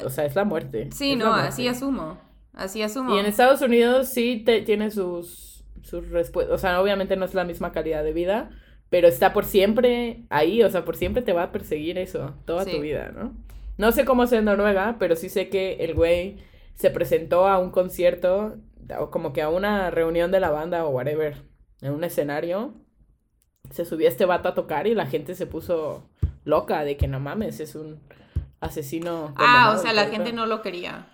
O sea, es la muerte. Sí, es no, muerte. así asumo. Así asumo. Y en Estados Unidos sí te, tiene sus, sus respuestas. O sea, obviamente no es la misma calidad de vida, pero está por siempre ahí. O sea, por siempre te va a perseguir eso toda Sí. tu vida, ¿no? No sé cómo es en Noruega, pero sí sé que el güey se presentó a un concierto, o como que a una reunión de la banda o whatever, en un escenario. Se subió este vato a tocar y la gente se puso loca de que no mames, es un asesino. Ah, o sea, la gente no lo quería.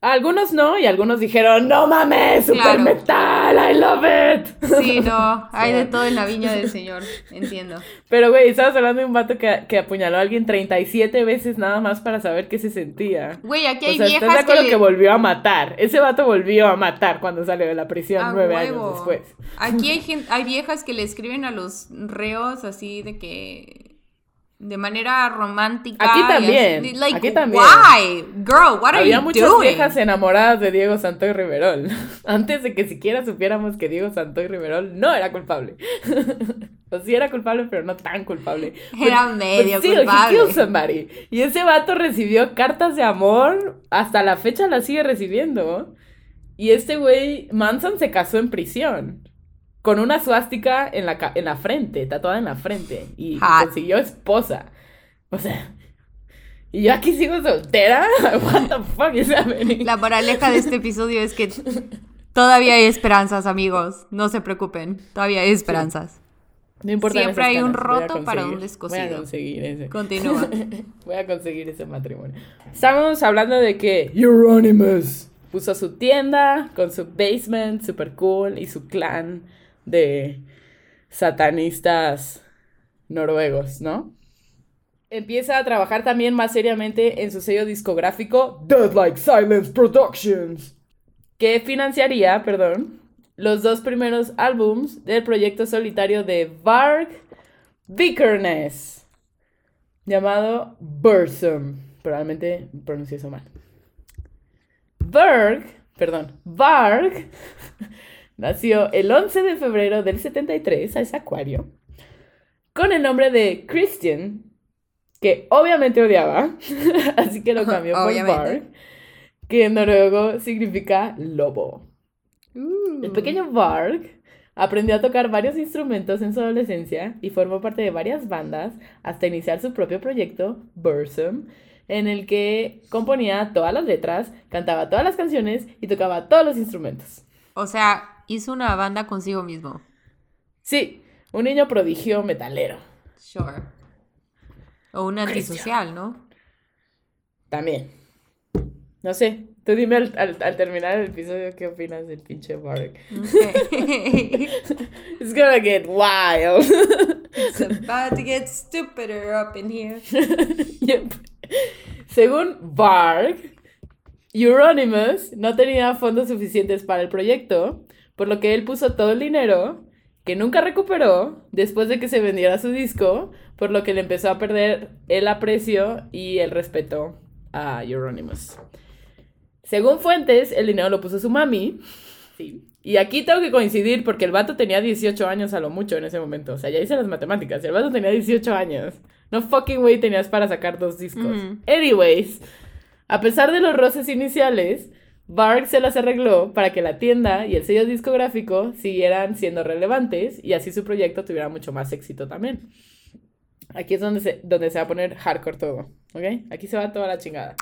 Algunos no, y algunos dijeron, no mames, super Claro. metal, I love it. Sí, no, hay de todo en la viña del Señor, entiendo. Pero, güey, estabas hablando de un vato que, que apuñaló a alguien 37 veces nada más para saber qué se sentía. Güey, aquí O hay sea, ¿estás de viejas que, acuerdo le- que, volvió a matar? Ese vato volvió a matar cuando salió de la prisión nueve huevo. años después. Aquí hay gente, hay viejas que le escriben a los reos así de que de manera romántica. Aquí y también, like, aquí también. Why, girl? What are Había you muchas doing? viejas enamoradas de Diego Santoy Riverol. Antes de que siquiera supiéramos que Diego Santoy Riverol no era culpable. o sí era culpable, pero no tan culpable. Era But- medio but still, he culpable. killed somebody. Y ese vato recibió cartas de amor. Hasta la fecha las sigue recibiendo. Y este güey, Manson se casó en prisión. Con una suástica en la, en la frente, tatuada en la frente. Y Hot. consiguió esposa. O sea. Y yo aquí sigo soltera. What the fuck is happening? La moraleja de este episodio es que todavía hay esperanzas, amigos. No se preocupen, todavía hay esperanzas. No importa. Siempre hay un roto para un descosido. Voy a conseguir ese. Continúa. Voy a conseguir ese matrimonio. Estamos hablando de que Euronymous puso su tienda con su basement super cool y su clan de satanistas noruegos, ¿no? Empieza a trabajar también más seriamente en su sello discográfico Dead Like Silence Productions, que financiaría, perdón, los dos primeros álbums del proyecto solitario de Varg Vikernes llamado Bursum. Probablemente pronuncié eso mal. Berg, perdón, Varg nació el 11 de febrero del 73, a ese acuario, con el nombre de Christian, que obviamente odiaba, así que lo cambió por. Varg, que en noruego significa lobo. Uh. El pequeño Varg aprendió a tocar varios instrumentos en su adolescencia y formó parte de varias bandas hasta iniciar su propio proyecto, Bursum, en el que componía todas las letras, cantaba todas las canciones y tocaba todos los instrumentos. O sea, hizo una banda consigo mismo. Sí, un niño prodigio metalero. Sure. O un antisocial, ¿no? También. No sé, tú dime al, al- al terminar el episodio qué opinas del pinche Varg. Ok. It's gonna get wild. It's about to get stupider up in here. Yep. Según Varg, Euronymous no tenía fondos suficientes para el proyecto, por lo que él puso todo el dinero, que nunca recuperó, después de que se vendiera su disco, por lo que le empezó a perder el aprecio y el respeto a Euronymous. Según fuentes, el dinero lo puso su mami. Sí. Y aquí tengo que coincidir porque el vato tenía 18 años a lo mucho en ese momento. O sea, ya hice las matemáticas. El vato tenía 18 años. No fucking way tenías para sacar dos discos. Anyways, a pesar de los roces iniciales, Varg se las arregló para que la tienda y el sello discográfico siguieran siendo relevantes y así su proyecto tuviera mucho más éxito también. Aquí es donde se, donde se va a poner hardcore todo, ¿ok? Aquí se va toda la chingada.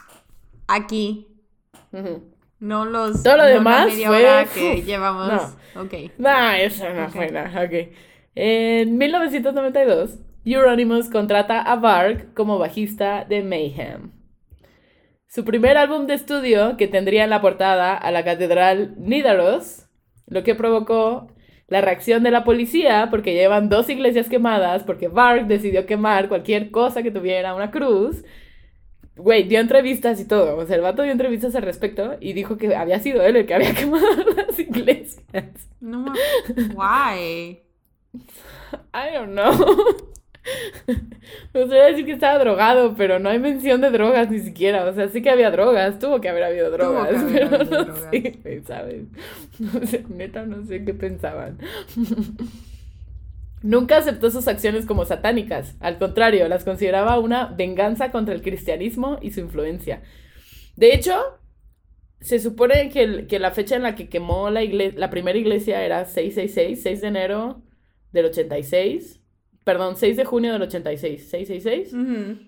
Aquí. Ujú. No los. Todo lo no demás media fue- hora que uf, llevamos. no. Ok. Nah, eso no Ok. fue nada, ok. En 1992, Euronymous contrata a Varg como bajista de Mayhem. Su primer álbum de estudio, que tendría en la portada a la catedral Nidaros, lo que provocó la reacción de la policía, porque llevan dos iglesias quemadas, porque Varg decidió quemar cualquier cosa que tuviera una cruz. Güey, dio entrevistas y todo. O sea, el vato dio entrevistas al respecto y dijo que había sido él el que había quemado las iglesias. No. Why? I don't know. Me gustaría decir que estaba drogado, pero no hay mención de drogas ni siquiera. O sea, sí que había drogas, tuvo que haber habido drogas, haber pero habido no drogas. sé, ¿sabes? No sé, neta, no sé qué pensaban. Nunca aceptó sus acciones como satánicas. Al contrario, las consideraba una venganza contra el cristianismo y su influencia. De hecho, se supone que, el- que la fecha en la que quemó la, igle- la primera iglesia era 666, 6 de enero del 86. Perdón, 6 de junio del 86. 666. Ujú.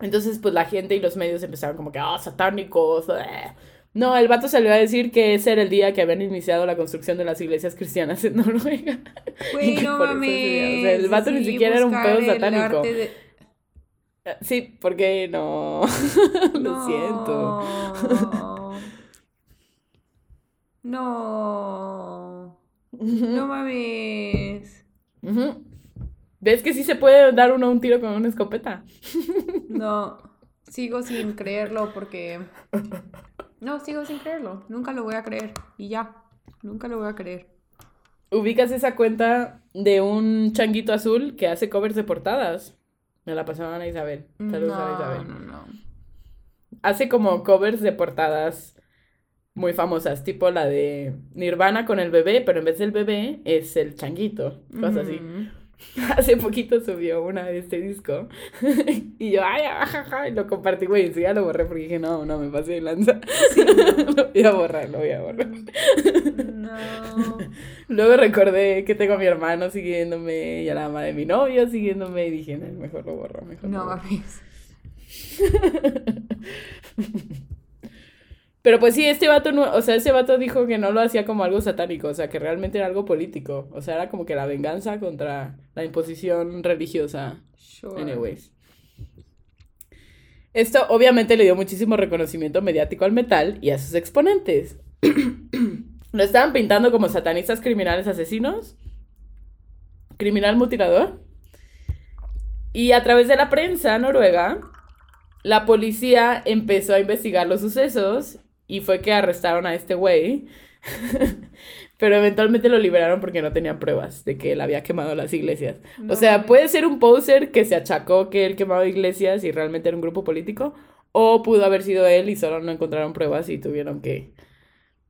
Entonces, pues la gente y los medios empezaron como que, ah, satánicos. eh". No, el vato salió a decir que ese era el día que habían iniciado la construcción de las iglesias cristianas en Noruega. Güey, no mames. se- o sea, el vato ni sí, siquiera era un pedo satánico. de- Sí, porque no. Lo siento. No. No mames. ¿Ves que sí se puede dar uno un tiro con una escopeta? No. Sigo sin creerlo porque. No, sigo sin creerlo. Nunca lo voy a creer. Y ya. Nunca lo voy a creer. Ubicas esa cuenta de un changuito azul que hace covers de portadas. Me la pasaban a Isabel. Saludos a no, Isabel. no, no. hace como covers de portadas muy famosas, tipo la de Nirvana con el bebé, pero en vez del bebé es el changuito, cosas así. Hace poquito subió una de este disco y yo, ay, ajaja, y lo compartí, güey, y ya lo borré porque dije, no, no, me pasé de lanza. lo voy a borrar, lo voy a borrar. No. Luego recordé que tengo a mi hermano siguiéndome y a la mamá de mi novio siguiéndome y dije, no, mejor lo borro, mejor No lo borro. Pero pues sí, este vato no, o sea, ese vato dijo que no lo hacía como algo satánico, o sea, que realmente era algo político, o sea, era como que la venganza contra la imposición religiosa. Sure. Anyways. Esto obviamente le dio muchísimo reconocimiento mediático al metal y a sus exponentes. lo estaban pintando como satanistas criminales asesinos, criminal mutilador. Y a través de la prensa noruega, la policía empezó a investigar los sucesos y fue que arrestaron a este güey. Pero eventualmente lo liberaron porque no tenían pruebas de que él había quemado las iglesias. No o sea, puede ser un poser que se achacó que él quemaba iglesias y realmente era un grupo político. O pudo haber sido él y solo no encontraron pruebas y tuvieron que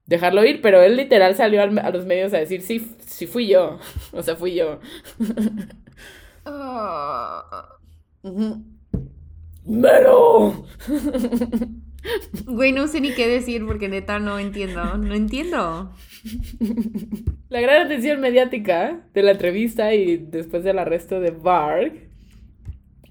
dejarlo ir. Pero él literal salió al- a los medios a decir, sí, sí fui yo. O sea, fui yo. ¡Mero! Güey, no sé ni qué decir porque neta no entiendo. No entiendo. La gran atención mediática de la entrevista y después del arresto de Varg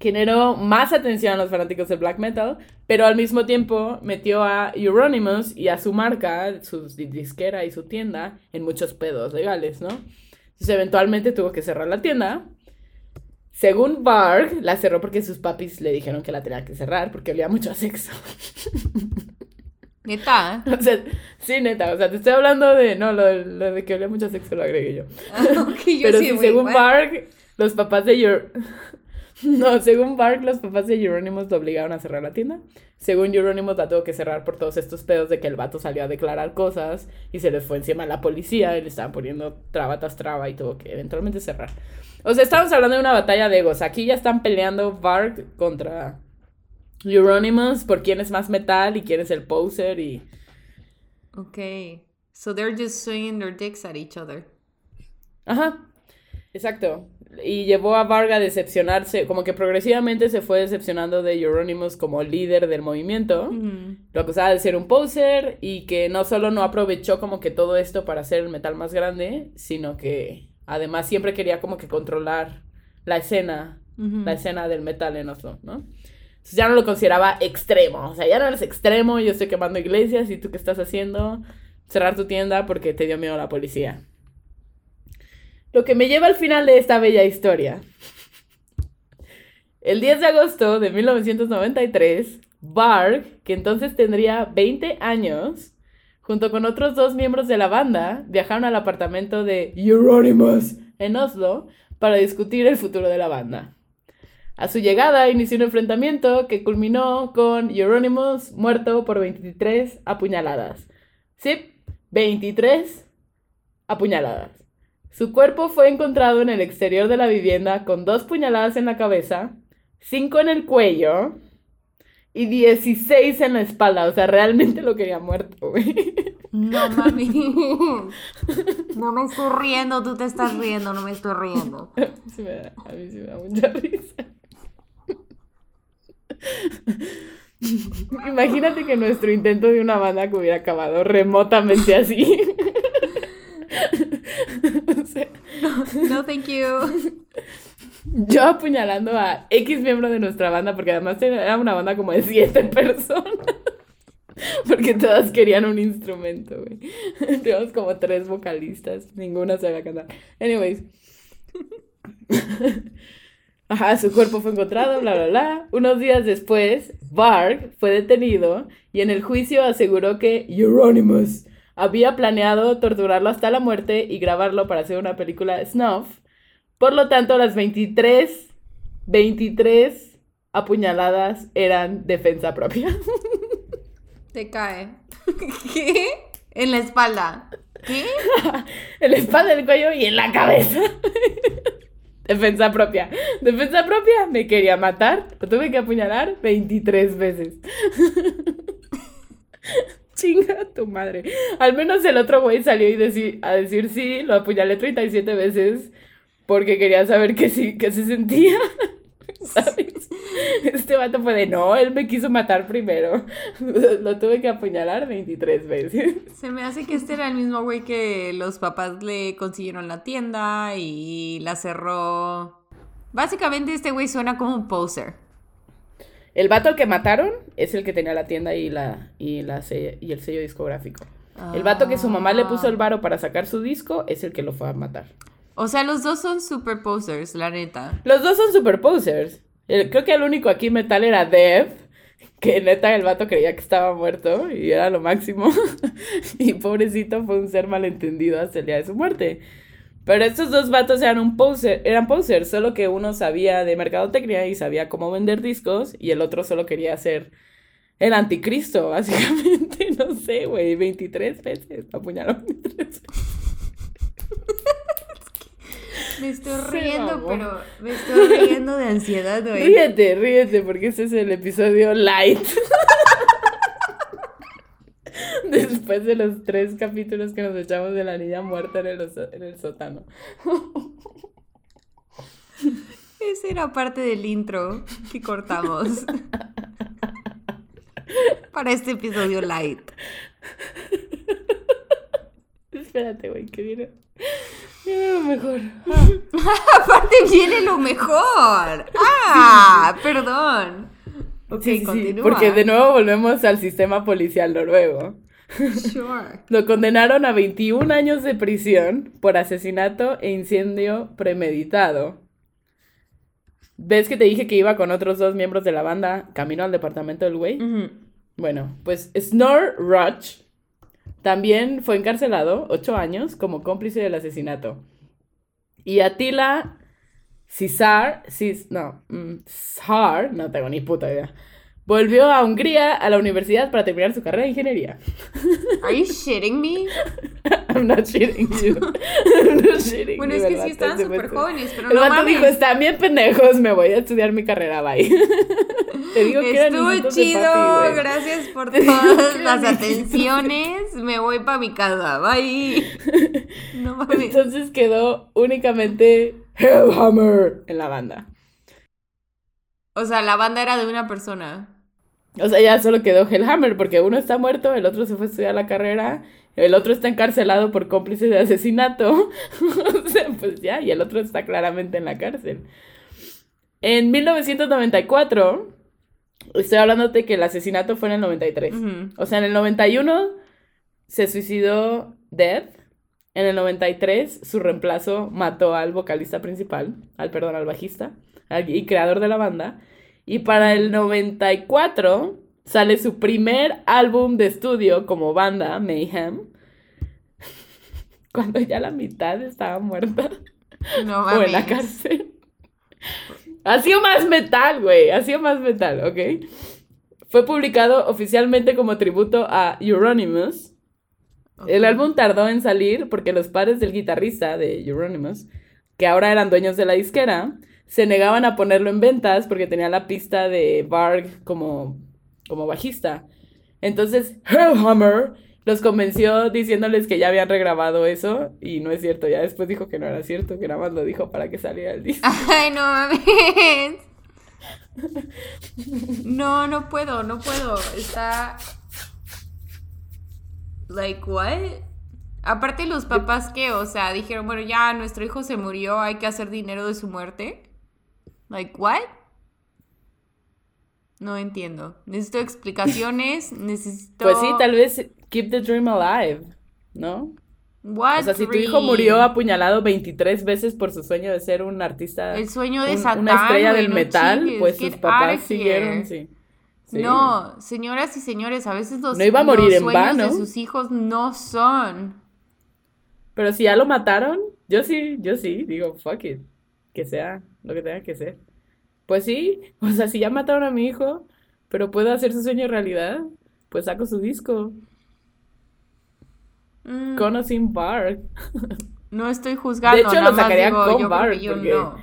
generó más atención a los fanáticos del black metal, pero al mismo tiempo metió a Euronymous y a su marca, su di- disquera y su tienda en muchos pedos legales, ¿no? Entonces eventualmente tuvo que cerrar la tienda. Según Varg, la cerró porque sus papis le dijeron que la tenía que cerrar porque olía mucho a sexo. Neta. O sea, sí, neta, o sea, te estoy hablando de, no, lo, lo de que olía mucho a sexo lo agregué yo. Yo Pero sí, según what? Bark, los papás de Eur... No, según Bark, los papás de Euronymous lo obligaron a cerrar la tienda. Según Euronymous la tuvo que cerrar por todos estos pedos de que el vato salió a declarar cosas y se les fue encima a la policía y le estaban poniendo traba tras traba y tuvo que eventualmente cerrar. O sea, estamos hablando de una batalla de egos. Aquí ya están peleando Bark contra Euronymous por quién es más metal y quién es el poser y... Ok. So they're just swinging their dicks at each other. Ajá, exacto. Y llevó a Varga a decepcionarse, como que progresivamente se fue decepcionando de Euronymous como líder del movimiento. Mm. Lo acusaba de ser un poser y que no solo no aprovechó como que todo esto para hacer el metal más grande, sino que además siempre quería como que controlar la escena, la escena del metal en Oslo, ¿no? Entonces ya no lo consideraba extremo, o sea, ya no eres extremo, yo estoy quemando iglesias y tú qué estás haciendo, cerrar tu tienda porque te dio miedo la policía. Lo que me lleva al final de esta bella historia. El 10 de agosto de 1993, Barg, que entonces tendría 20 años, junto con otros dos miembros de la banda, viajaron al apartamento de Euronymous en Oslo para discutir el futuro de la banda. A su llegada inició un enfrentamiento que culminó con Euronymous muerto por 23 apuñaladas. Sí, 23 apuñaladas. Su cuerpo fue encontrado en el exterior de la vivienda con dos puñaladas en la cabeza, cinco en el cuello y 16 en la espalda. O sea, realmente lo quería muerto, güey. No mami. No me estoy riendo, tú te estás riendo, no me estoy riendo. Sí me da- a mí sí me da mucha risa. Imagínate que nuestro intento de una banda que hubiera acabado remotamente así. O sea, No, thank you. yo apuñalando a X miembro de nuestra banda, porque además era una banda como de siete personas. Porque todas querían un instrumento, güey. Teníamos como tres vocalistas, ninguna sabía cantar. Anyways. Ajá, su cuerpo fue encontrado, bla, bla, bla. Unos días después, Barg fue detenido y en el juicio aseguró que Euronymous había planeado torturarlo hasta la muerte y grabarlo para hacer una película snuff. Por lo tanto, las 23, 23 apuñaladas eran defensa propia. Te cae. ¿Qué? En la espalda. ¿Qué? en la espalda, en el cuello y en la cabeza. Defensa propia. Defensa propia. Me quería matar. Lo tuve que apuñalar 23 veces. Chinga tu madre. Al menos el otro güey salió y deci- a decir sí, lo apuñalé 37 veces porque quería saber qué, sí, qué se sentía. ¿Sabes? Este vato fue de no, él me quiso matar primero. Lo tuve que apuñalar 23 veces. Se me hace que este era el mismo güey que los papás le consiguieron la tienda y la cerró. Básicamente este güey suena como un poser. El vato que mataron es el que tenía la tienda y, la, y, la y el sello discográfico. El vato que su mamá le puso el varo para sacar su disco es el que lo fue a matar. O sea, los dos son super posers, la neta. Los dos son super posers. Creo que el único aquí metal era Dev, que neta el vato creía que estaba muerto y era lo máximo. y pobrecito fue un ser malentendido hasta el día de su muerte. Pero estos dos vatos eran un poser, eran posers, solo que uno sabía de mercadotecnia y sabía cómo vender discos y el otro solo quería ser el anticristo, básicamente. No sé, güey, 23 veces. Apuñaló 23 veces. Me estoy riendo, pero me estoy riendo de ansiedad, güey. Ríete, ríete, porque este es el episodio light. Después de los tres capítulos que nos echamos de la niña muerta en el, oso- en el sótano. Esa era parte del intro que cortamos. Para este episodio light. Espérate, güey, que viene. Viene lo mejor. Aparte viene lo mejor. Ah, perdón. Ok, Sí, sí, sí, continúa. porque de nuevo volvemos al sistema policial noruego. Sure. Lo condenaron a 21 años de prisión por asesinato e incendio premeditado. ¿Ves que te dije que iba con otros dos miembros de la banda camino al departamento del güey? Bueno, pues Snor Roch también fue encarcelado ocho años como cómplice del asesinato. Y Attila Cesar, Cis, no, mm, Sar, no tengo ni puta idea, volvió a Hungría a la universidad para terminar su carrera de ingeniería. Are you shitting me? I'm not shitting you. I'm not shitting Bueno, es que sí estaban súper fue- jóvenes, pero El no mames. dijo, están bien pendejos, me voy a estudiar mi carrera, bye. Te digo que Estuvo chido, gracias por todas las atenciones. Me voy para mi casa, bye. No mames. Entonces quedó únicamente Hellhammer en la banda. O sea, la banda era de una persona. O sea, ya solo quedó Hellhammer porque uno está muerto, el otro se fue a estudiar la carrera, el otro está encarcelado por cómplice de asesinato. o sea, pues ya, y el otro está claramente en la cárcel. En 1994, estoy hablándote que el asesinato fue en el 93. Ujú. O sea, en el 91 se suicidó Dead. En el 93 su reemplazo mató al vocalista principal, al perdón, al bajista, y creador de la banda. Y para el 94 sale su primer álbum de estudio como banda, Mayhem. Cuando ya la mitad estaba muerta. No o en la cárcel. Ha sido más metal, güey. Ha sido más metal, ¿ok? Fue publicado oficialmente como tributo a Euronymous. El álbum tardó en salir porque los padres del guitarrista de Euronymous, que ahora eran dueños de la disquera, se negaban a ponerlo en ventas porque tenía la pista de Varg como, como bajista. Entonces, Hellhammer los convenció diciéndoles que ya habían regrabado eso y no es cierto. Ya después dijo que no era cierto, que nada más lo dijo para que saliera el disco. Ay, no mames. No, no puedo, no puedo. Está. Like, what? Aparte, los papás que, o sea, dijeron, bueno, ya nuestro hijo se murió, hay que hacer dinero de su muerte. Like, what? No entiendo. Necesito explicaciones, necesito. Pues sí, tal vez keep the dream alive, ¿no? What O sea, si tu hijo murió apuñalado 23 veces por su sueño de ser un artista, El sueño de un- Satán. una estrella del no metal, pues sus papás siguieron, sí. Sí. No, señoras y señores, a veces los, No iba a morir los en sueños vano. de sus hijos no son. Pero si ya lo mataron, yo sí, yo sí, digo, fuck it, que sea lo que tenga que ser. Pues sí, o sea, si ya mataron a mi hijo, pero puedo hacer su sueño realidad, pues saco su disco, Mm, con o sin Bark. no estoy juzgando. De hecho, nada lo sacaría digo, con yo porque- no.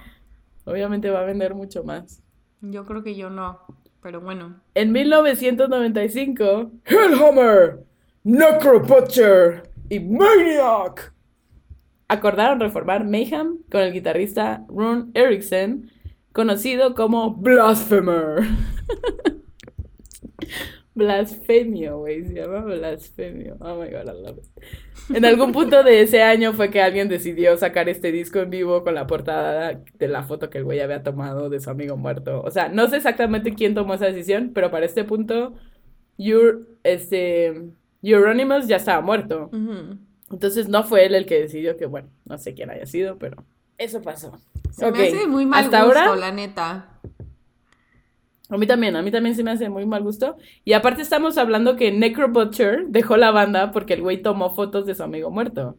Obviamente va a vender mucho más. Yo creo que yo no. Pero bueno. En 1995, Hellhammer, Necrobutcher y Maniac acordaron reformar Mayhem con el guitarrista Rune Erickson, conocido como Blasphemer. Blasfemio, güey, se llama Blasfemio. Oh my god, I love it. En algún punto de ese año fue que alguien decidió sacar este disco en vivo con la portada de la foto que el güey había tomado de su amigo muerto. O sea, no sé exactamente quién tomó esa decisión, pero para este punto, este, Euronymous ya estaba muerto. Entonces no fue él el que decidió que, bueno, no sé quién haya sido, pero eso pasó. Se me hace muy mal hasta gusto, ahora- la neta. A mí también, a mí también se me hace muy mal gusto. Y aparte estamos hablando que Necrobutcher dejó la banda porque el güey tomó fotos de su amigo muerto.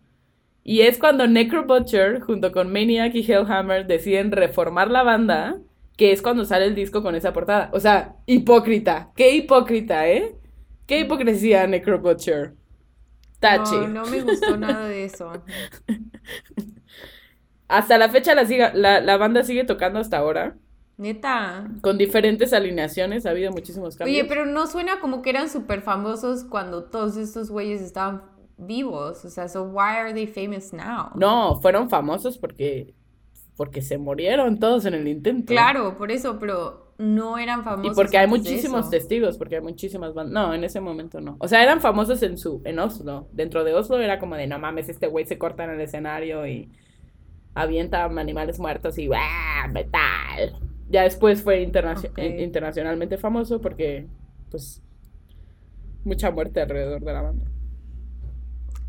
Y es cuando Necrobutcher, junto con Maniac y Hellhammer, deciden reformar la banda, que es cuando sale el disco con esa portada. O sea, hipócrita. Qué hipócrita, ¿eh? Qué hipocresía, Necrobutcher. No, no me gustó nada de eso. Hasta la fecha la, siga- la, la banda sigue tocando hasta ahora, Neta. con diferentes alineaciones, ha habido muchísimos cambios. Oye, pero no suena como que eran súper famosos cuando todos estos güeyes estaban vivos. O sea, so why are they famous now? No, fueron famosos porque, porque se murieron todos en el intento. Claro, por eso, pero no eran Y famosos. porque hay muchísimos testigos, porque hay muchísimas bandas. No, en ese momento no. O sea, eran famosos en su, en Oslo. Dentro de Oslo era como de no mames, este güey se corta en el escenario y avienta animales muertos y ¡ah! metal. Ya después fue internacio- internacionalmente famoso porque, pues, mucha muerte alrededor de la banda.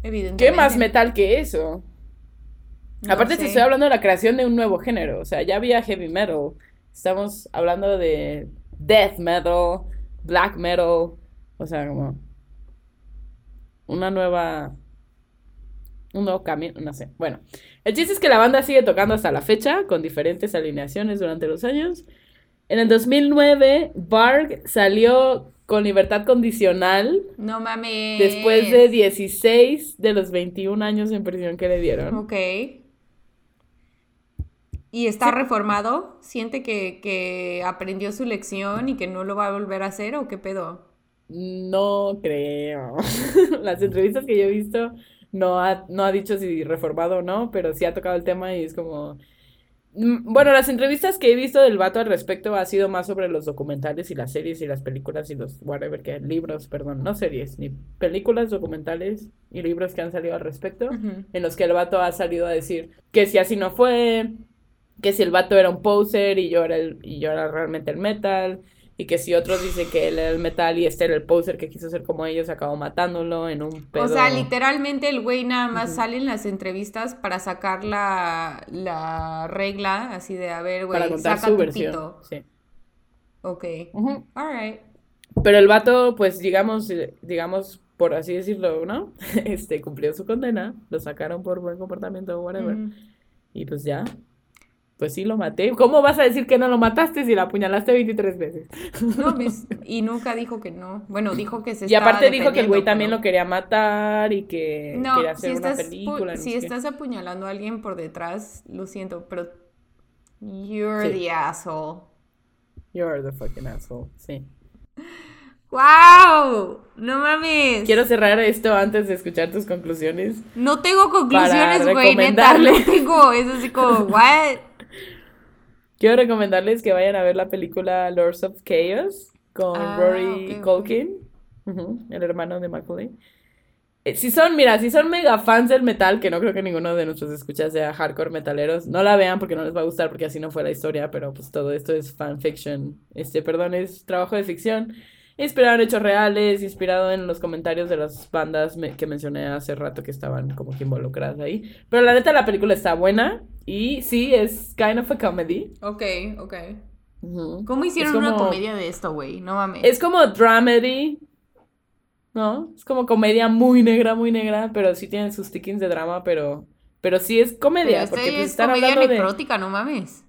Evidentemente. ¿Qué más metal que eso? No Aparte, te estoy hablando de la creación de un nuevo género. O sea, ya había heavy metal. Estamos hablando de death metal, black metal. O sea, como una nueva. Un nuevo camino, no sé. Bueno, el chiste es que la banda sigue tocando hasta la fecha, con diferentes alineaciones durante los años. En el 2009, Barg salió con libertad condicional No mames. después de 16 de los 21 años en prisión que le dieron. Ok. ¿Y está reformado? ¿Siente que, que aprendió su lección y que no lo va a volver a hacer o qué pedo? No creo. Las entrevistas que yo he visto no ha, no ha dicho si reformado o no, pero sí ha tocado el tema y es como... Mm, Bueno, las entrevistas que he visto del vato al respecto ha sido más sobre los documentales y las series y las películas y los whatever que libros, perdón, no series, ni películas, documentales y libros que han salido al respecto, en los que el vato ha salido a decir que si así no fue, que si el vato era un poser y yo era, el, y yo era realmente el metal, Y que si otros dicen que él era el metal y este era el poser que quiso ser como ellos, acabó matándolo en un pedo. O sea, literalmente el güey nada más sale en las entrevistas para sacar la, la regla, así de, a ver, güey, para contar saca su versión. pito. Sí. Ok. Ujú. Alright. Pero el vato, pues digamos, eh, digamos, por así decirlo, ¿no? Este, cumplió su condena, lo sacaron por buen comportamiento o whatever. Y pues ya, pues sí lo maté. ¿Cómo vas a decir que no lo mataste si la apuñalaste 23 veces? No, pues, y nunca dijo que no. Bueno, dijo que se Y aparte dijo que el güey también lo quería matar y que No, quería hacer una estás, película. no si qué. estás apuñalando a alguien por detrás, lo siento, pero you're Sí. the asshole. You're the fucking asshole, sí. ¡Wow! No mames. Quiero cerrar esto antes de escuchar tus conclusiones. No tengo conclusiones, güey, neta, no tengo. Es así como, what? Quiero recomendarles que vayan a ver la película Lords of Chaos con Ah, Rory ok, ok. Culkin, el hermano de Macaulay. Eh, Si son, mira, si son mega fans del metal, que no creo que ninguno de nuestros escuchas sea hardcore metaleros, no la vean porque no les va a gustar porque así no fue la historia, pero pues todo esto es fanfiction. Este, perdón, es trabajo de ficción. Inspirado en hechos reales, inspirado en los comentarios de las bandas me- que mencioné hace rato que estaban como que involucradas ahí. Pero la neta la película está buena y sí, es kind of a comedy. Ok, ok. ¿Cómo hicieron una comedia de esto, güey? No mames. Es como dramedy, ¿no? Es como comedia muy negra, muy negra, pero sí tiene sus tickings de drama, pero, pero sí es Pero comedia, esta porque pues, es están comedia de... necrótica, no mames.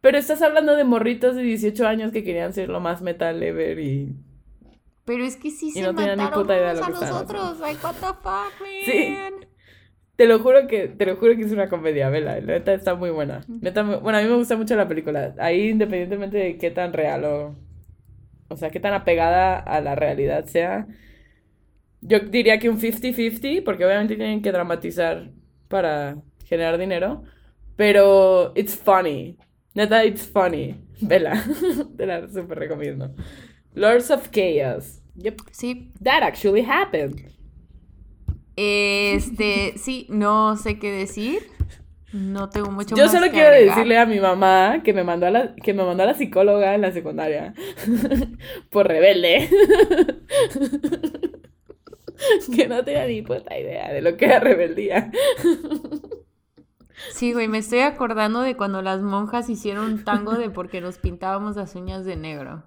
Pero estás hablando de morritos de 18 años que querían ser lo más metal ever y... Pero es que sí Y se no tenían ni mataron puta idea de unos lo a que nosotros. Like, what the fuck, man. Sí. Te lo juro que, te lo juro que es una comedia, vela, la neta está muy buena. Neta, bueno, a mí me gusta mucho la película. Ahí independientemente de qué tan real o... O sea, qué tan apegada a la realidad sea. Yo diría que un 50-50, porque obviamente tienen que dramatizar para generar dinero. Pero it's funny. Neta, it's funny. Vela. Te la súper recomiendo. Lords of Chaos. Yep. Sí. That actually happened. Este, sí, no sé qué decir. No tengo mucho Yo más solo que quiero agregar. decirle a mi mamá que me mandó a la, que me mandó a la psicóloga en la secundaria por rebelde. que no tenía ni puta idea de lo que era rebeldía. Sí, güey, me estoy acordando de cuando las monjas hicieron un tango de porque nos pintábamos las uñas de negro.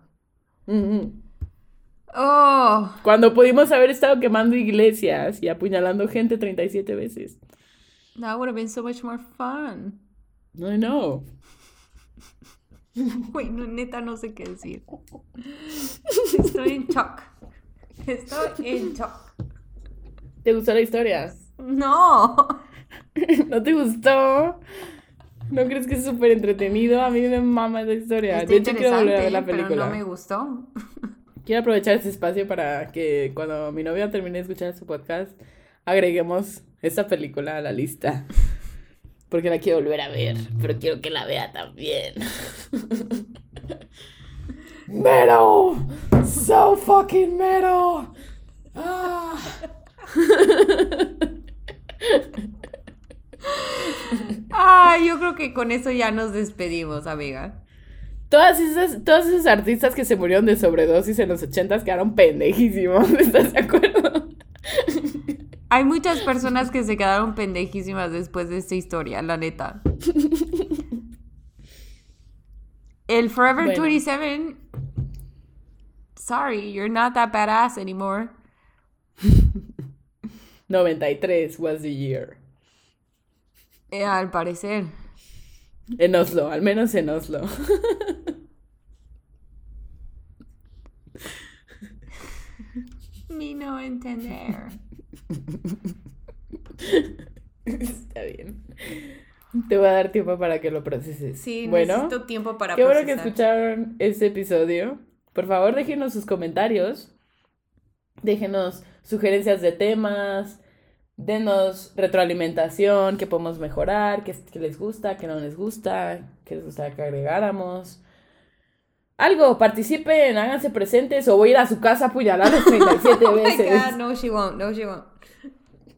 Oh, Cuando pudimos haber estado quemando iglesias y apuñalando gente 37 veces. that would have been so much more fun. No, no. Güey, no, neta no sé qué decir. Estoy en shock. Estoy en shock. ¿Te gustó la historia? No. ¿No te gustó? ¿No crees que es súper entretenido? A mí me mama esa historia. Está de hecho, quiero volver a ver la pero película. no me gustó. Quiero aprovechar este espacio para que cuando mi novia termine de escuchar su podcast, agreguemos esta película a la lista. Porque la quiero volver a ver, pero quiero que la vea también. Metal! So fucking metal! Ah. Ah, yo creo que con eso ya nos despedimos, amiga. Todas esas, todos esos artistas que se murieron de sobredosis en los ochentas quedaron pendejísimos, ¿estás de acuerdo? Hay muchas personas que se quedaron pendejísimas después de esta historia, la neta. El Forever Bueno. 27. Sorry, you're not that badass anymore. 93 was the year. Eh, al parecer. En Oslo, al menos en Oslo. Mi no entender. Está bien. Te voy a dar tiempo para que lo proceses. Sí, bueno, necesito tiempo para qué bueno que procesar. escucharon este episodio. Por favor, déjenos sus comentarios. Déjenos sugerencias de temas. Denos retroalimentación, qué podemos mejorar, qué, les gusta, qué no les gusta, qué les gustaría que agregáramos. Algo, participen, háganse presentes o voy a ir a su casa a apuñalarlos 37 Oh my veces. god, no, she won't, no, she won't.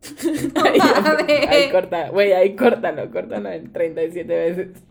Ahí, ahí corta, güey, ahí córtalo, córtalo en 37 veces.